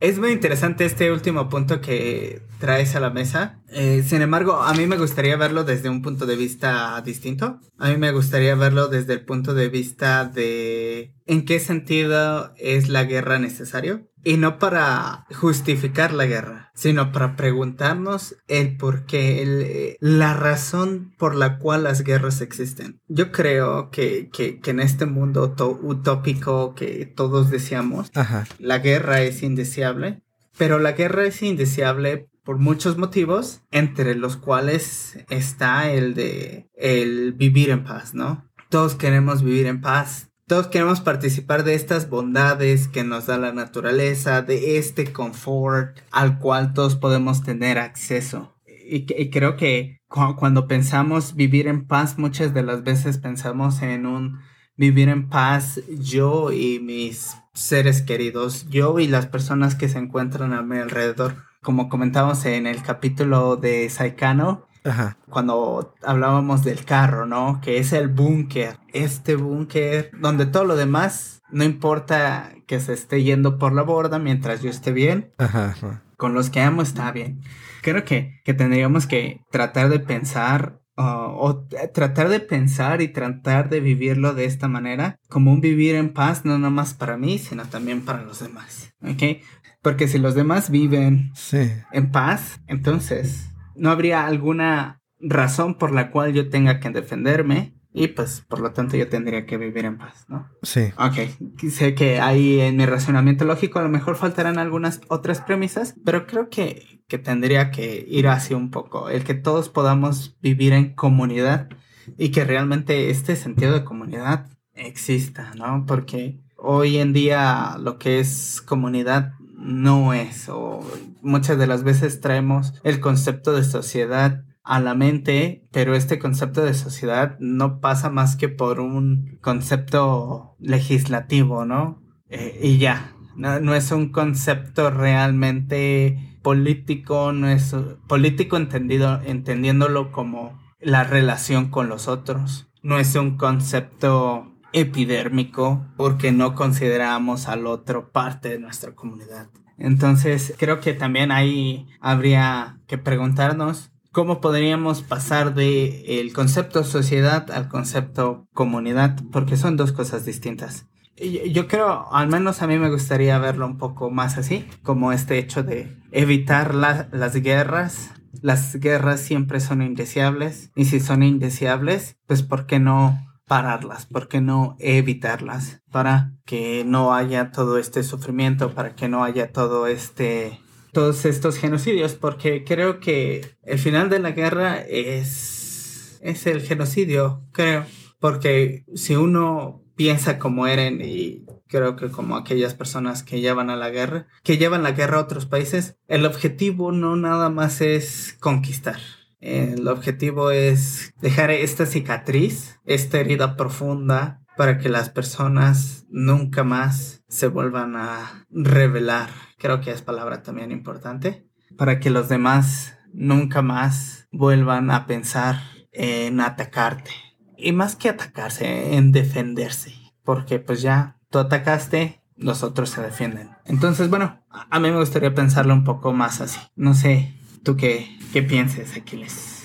Es muy interesante este último punto que traes a la mesa. Eh, sin embargo, a mí me gustaría verlo desde un punto de vista distinto. A mí me gustaría verlo desde el punto de vista de en qué sentido es la guerra necesario. Y no para justificar la guerra, sino para preguntarnos el por qué, la razón por la cual las guerras existen. Yo creo que, que, que en este mundo utópico que todos deseamos, la guerra es indeseable, pero la guerra es indeseable por muchos motivos, entre los cuales está el de el vivir en paz, ¿no? Todos queremos vivir en paz, todos queremos participar de estas bondades que nos da la naturaleza, de este confort al cual todos podemos tener acceso. Y, creo que cuando pensamos vivir en paz, muchas de las veces pensamos en un vivir en paz yo y mis seres queridos, yo y las personas que se encuentran a mi alrededor. Como comentamos en el capítulo de Saikano, cuando hablábamos del carro, ¿no? Que es el búnker. Este búnker donde todo lo demás no importa que se esté yendo por la borda mientras yo esté bien. Con los que amo está bien. Creo que, que tendríamos que tratar de pensar o tratar de pensar y tratar de vivirlo de esta manera, como un vivir en paz, no nomás para mí, sino también para los demás. ¿Ok? Porque si los demás viven en paz, entonces no habría alguna razón por la cual yo tenga que defenderme y pues por lo tanto yo tendría que vivir en paz, ¿no? Sí. Ok, sé que ahí en mi razonamiento lógico a lo mejor faltarán algunas otras premisas, pero creo que, que tendría que ir así un poco, el que todos podamos vivir en comunidad y que realmente este sentido de comunidad exista, ¿no? Porque hoy en día lo que es comunidad no es, o muchas de las veces traemos el concepto de sociedad a la mente, pero este concepto de sociedad no pasa más que por un concepto legislativo, ¿no? Eh, y ya, no, es un concepto realmente político, no es político entendido, entendiéndolo como la relación con los otros, no es un concepto epidérmico porque no consideramos al otro parte de nuestra comunidad. Entonces, creo que también ahí habría que preguntarnos cómo podríamos pasar de el concepto sociedad al concepto comunidad, porque son dos cosas distintas. Yo creo, al menos a mí me gustaría verlo un poco más así, como este hecho de evitar las guerras. Las guerras siempre son indeseables y si son indeseables, pues ¿por qué no pararlas? ¿Por qué no evitarlas? Para que no haya todo este sufrimiento, para que no haya todo este todos estos genocidios, porque creo que el final de la guerra es, es el genocidio, creo, porque si uno piensa como Eren y creo que como aquellas personas que llevan a la guerra, que llevan la guerra a otros países, el objetivo no nada más es conquistar. El objetivo es dejar esta cicatriz, esta herida profunda, para que las personas nunca más se vuelvan a revelar creo que es palabra también importante, para que los demás nunca más vuelvan a pensar en atacarte. Y más que atacarse, en defenderse. Porque pues ya tú atacaste, los otros se defienden. Entonces, bueno, a mí me gustaría pensarlo un poco más así. No sé, tú qué, qué pienses, Aquiles.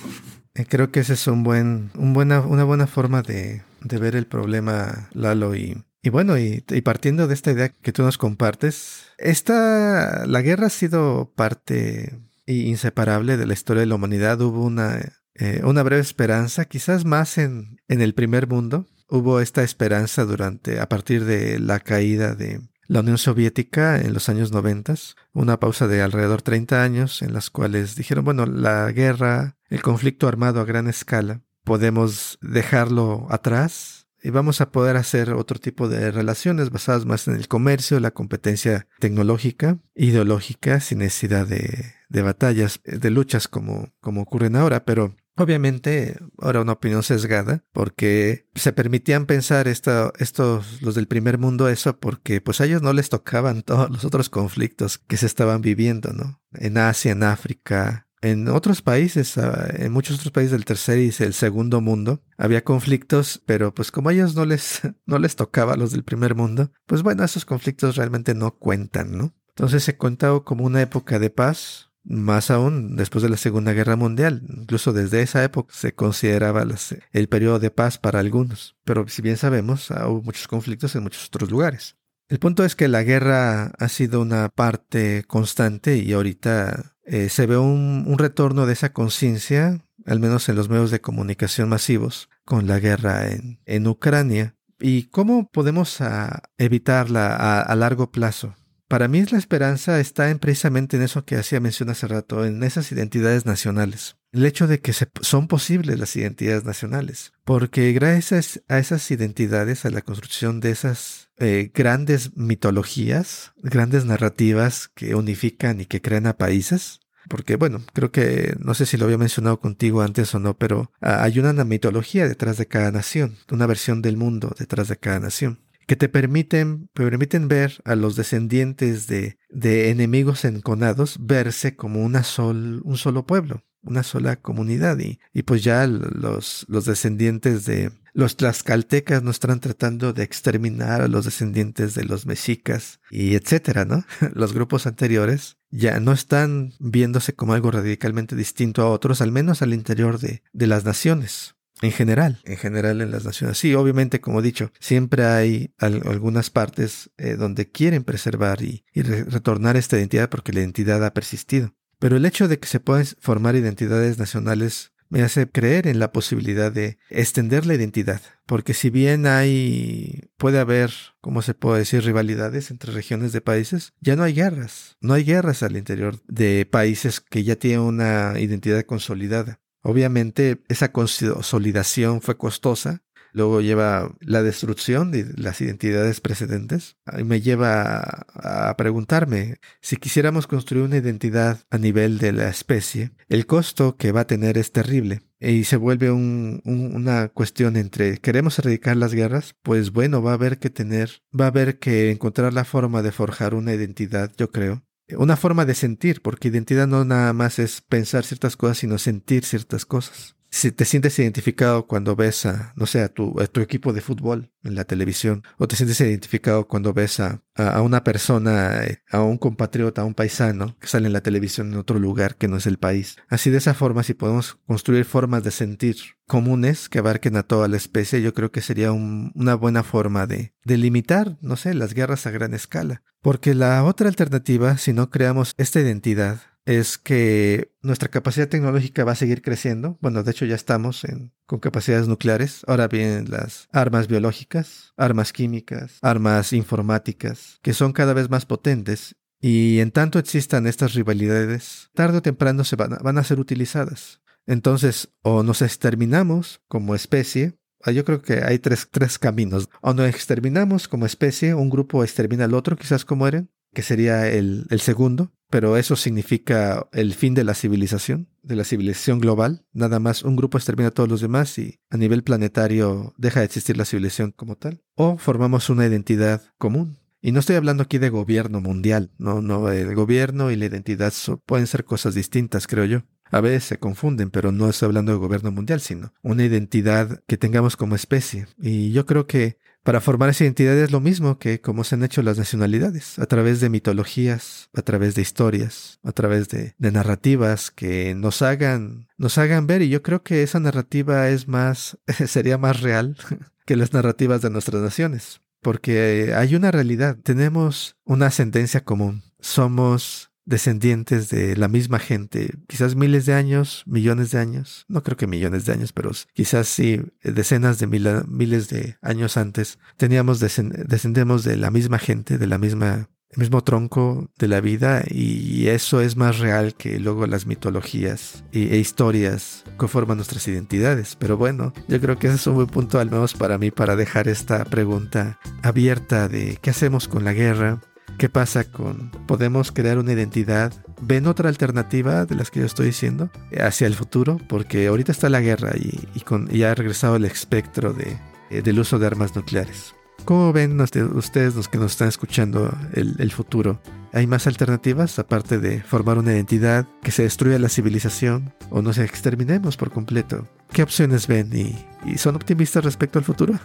Eh, creo que ese es un buen, buena, una buena forma de, de ver el problema, Lalo, y y bueno, y, partiendo de esta idea que tú nos compartes, esta, la guerra ha sido parte inseparable de la historia de la humanidad. Hubo una, eh, una breve esperanza, quizás más en, en el primer mundo. Hubo esta esperanza durante, a partir de la caída de la Unión Soviética en los años 90, una pausa de alrededor 30 años en las cuales dijeron, bueno, la guerra, el conflicto armado a gran escala, podemos dejarlo atrás y vamos a poder hacer otro tipo de relaciones basadas más en el comercio, la competencia tecnológica, ideológica, sin necesidad de, de batallas, de luchas como, como ocurren ahora, pero Obviamente, ahora una opinión sesgada, porque se permitían pensar esto, estos, los del primer mundo, eso porque pues a ellos no les tocaban todos los otros conflictos que se estaban viviendo, ¿no? En Asia, en África, en otros países, ah, en muchos otros países del tercer y el segundo mundo, había conflictos, pero pues como a ellos no les, no les tocaba a los del primer mundo, pues bueno, esos conflictos realmente no cuentan, ¿no? Entonces se contaba como una época de paz, más aún después de la Segunda Guerra Mundial. Incluso desde esa época se consideraba el periodo de paz para algunos. Pero si bien sabemos, ah, hubo muchos conflictos en muchos otros lugares. El punto es que la guerra ha sido una parte constante y ahorita eh, se ve un, retorno de esa conciencia, al menos en los medios de comunicación masivos, con la guerra en, Ucrania. ¿Y cómo podemos ah, evitarla a, largo plazo? Para mí la esperanza está en precisamente en eso que hacía mención hace rato, en esas identidades nacionales. El hecho de que son posibles las identidades nacionales. Porque gracias a esas identidades, a la construcción de esas eh, grandes mitologías, grandes narrativas que unifican y que crean a países. Porque, bueno, creo que, no sé si lo había mencionado contigo antes o no, pero ah, hay una mitología detrás de cada nación, una versión del mundo detrás de cada nación, que te permiten, permiten ver a los descendientes de, de enemigos enconados verse como una sol, un solo pueblo, una sola comunidad. Y, y pues ya los, los descendientes de, los tlaxcaltecas no están tratando de exterminar a los descendientes de los mexicas y etcétera, ¿no? Los grupos anteriores ya no están viéndose como algo radicalmente distinto a otros, al menos al interior de, de las naciones. En general, en general en las naciones. Sí, obviamente, como he dicho, siempre hay algunas partes eh, donde quieren preservar y, retornar esta identidad porque la identidad ha persistido. Pero el hecho de que se puedan formar identidades nacionales me hace creer en la posibilidad de extender la identidad, porque si bien hay, puede haber, ¿cómo se puede decir?, rivalidades entre regiones de países, ya no hay guerras, no hay guerras al interior de países que ya tienen una identidad consolidada. Obviamente esa consolidación fue costosa, luego lleva la destrucción de las identidades precedentes y me lleva a, preguntarme si quisiéramos construir una identidad a nivel de la especie, el costo que va a tener es terrible y se vuelve una cuestión entre queremos erradicar las guerras, pues bueno, va a haber que tener, va a haber que encontrar la forma de forjar una identidad, yo creo. Una forma de sentir, porque identidad no nada más es pensar ciertas cosas, sino sentir ciertas cosas si te sientes identificado cuando ves a, no sé, a tu, equipo de fútbol en la televisión, o te sientes identificado cuando ves a, a, una persona, a un compatriota, a un paisano que sale en la televisión en otro lugar que no es el país. Así de esa forma, si podemos construir formas de sentir comunes que abarquen a toda la especie, yo creo que sería una buena forma de, de limitar, no sé, las guerras a gran escala. Porque la otra alternativa, si no creamos esta identidad, es que nuestra capacidad tecnológica va a seguir creciendo. Bueno, de hecho ya estamos con capacidades nucleares. Ahora vienen las armas biológicas, armas químicas, armas informáticas, que son cada vez más potentes. Y en tanto existan estas rivalidades, tarde o temprano se van a, van a ser utilizadas. Entonces, o nos exterminamos como especie, ah, yo creo que hay tres, tres caminos. O nos exterminamos como especie, un grupo extermina al otro, quizás como mueren, que sería el, el segundo pero eso significa el fin de la civilización, de la civilización global. Nada más un grupo extermina a todos los demás y a nivel planetario deja de existir la civilización como tal. O formamos una identidad común. Y no estoy hablando aquí de gobierno mundial, no, no, el gobierno y la identidad pueden ser cosas distintas, creo yo. A veces se confunden, pero no estoy hablando de gobierno mundial, sino una identidad que tengamos como especie. Y yo creo que para formar esa identidad es lo mismo que como se han hecho las nacionalidades, a través de mitologías, a través de historias, a través de, narrativas que nos hagan, nos hagan ver, y yo creo que esa narrativa es más, sería más real que las narrativas de nuestras naciones, porque hay una realidad, tenemos una ascendencia común, somos descendientes de la misma gente, quizás miles de años, millones de años, no creo que millones de años, pero quizás sí decenas de miles de años antes, teníamos descendemos de la misma gente, de la misma el mismo tronco de la vida y eso es más real que luego las mitologías e historias que forman nuestras identidades. Pero bueno, yo creo que ese es un buen punto al menos para mí para dejar esta pregunta abierta de qué hacemos con la guerra, ¿Qué pasa con podemos crear una identidad? ¿Ven otra alternativa de las que yo estoy diciendo hacia el futuro? Porque ahorita está la guerra y, con, ha regresado el espectro de, eh, del uso de armas nucleares. ¿Cómo ven ustedes los que nos están escuchando el, futuro? ¿Hay más alternativas aparte de formar una identidad que se destruya la civilización o nos exterminemos por completo? ¿Qué opciones ven y, y son optimistas respecto al futuro?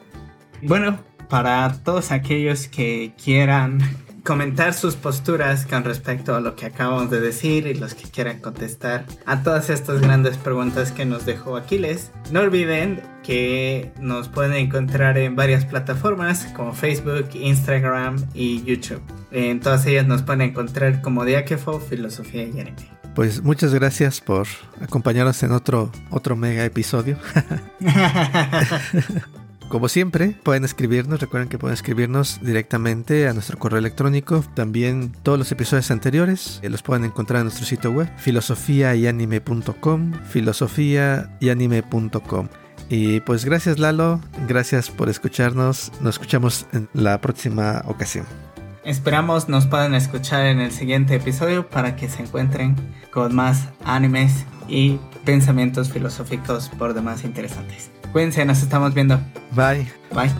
bueno, para todos aquellos que quieran comentar sus posturas con respecto a lo que acabamos de decir y los que quieran contestar a todas estas grandes preguntas que nos dejó Aquiles. No olviden que nos pueden encontrar en varias plataformas como Facebook, Instagram y YouTube. En todas ellas nos pueden encontrar como Diakefo, Filosofía y Anime. Pues muchas gracias por acompañarnos en otro, otro mega episodio. Como siempre, pueden escribirnos, recuerden que pueden escribirnos directamente a nuestro correo electrónico. También todos los episodios anteriores eh, los pueden encontrar en nuestro sitio web, filosofiayanime.com, filosofiayanime.com. Y pues gracias Lalo, gracias por escucharnos, nos escuchamos en la próxima ocasión. Esperamos nos puedan escuchar en el siguiente episodio para que se encuentren con más animes y pensamientos filosóficos por demás interesantes. Cuídense, nos estamos viendo. Bye. Bye.